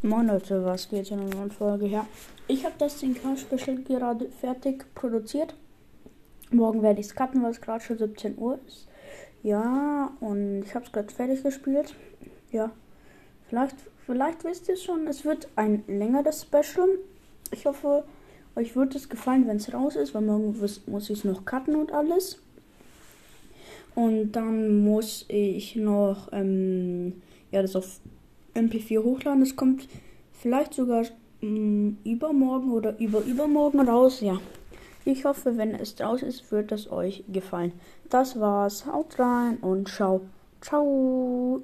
Moin Leute, was geht in einer neuen Folge her? Ich habe das 10K Special gerade fertig produziert. Morgen werde ich es cutten, weil es gerade schon 17 Uhr ist. Ja, und ich habe es gerade fertig gespielt. Ja, vielleicht, vielleicht wisst ihr es schon, es wird ein längeres Special. Ich hoffe, euch wird es gefallen, wenn es raus ist, weil morgen muss ich es noch cutten und alles. Und dann muss ich noch ähm, ja, das auf MP4 hochladen. Das kommt vielleicht sogar mh, mm, übermorgen oder überübermorgen raus. Ja. Ich hoffe, wenn es raus ist, wird es euch gefallen. Das war's. Haut rein und ciao. Ciao.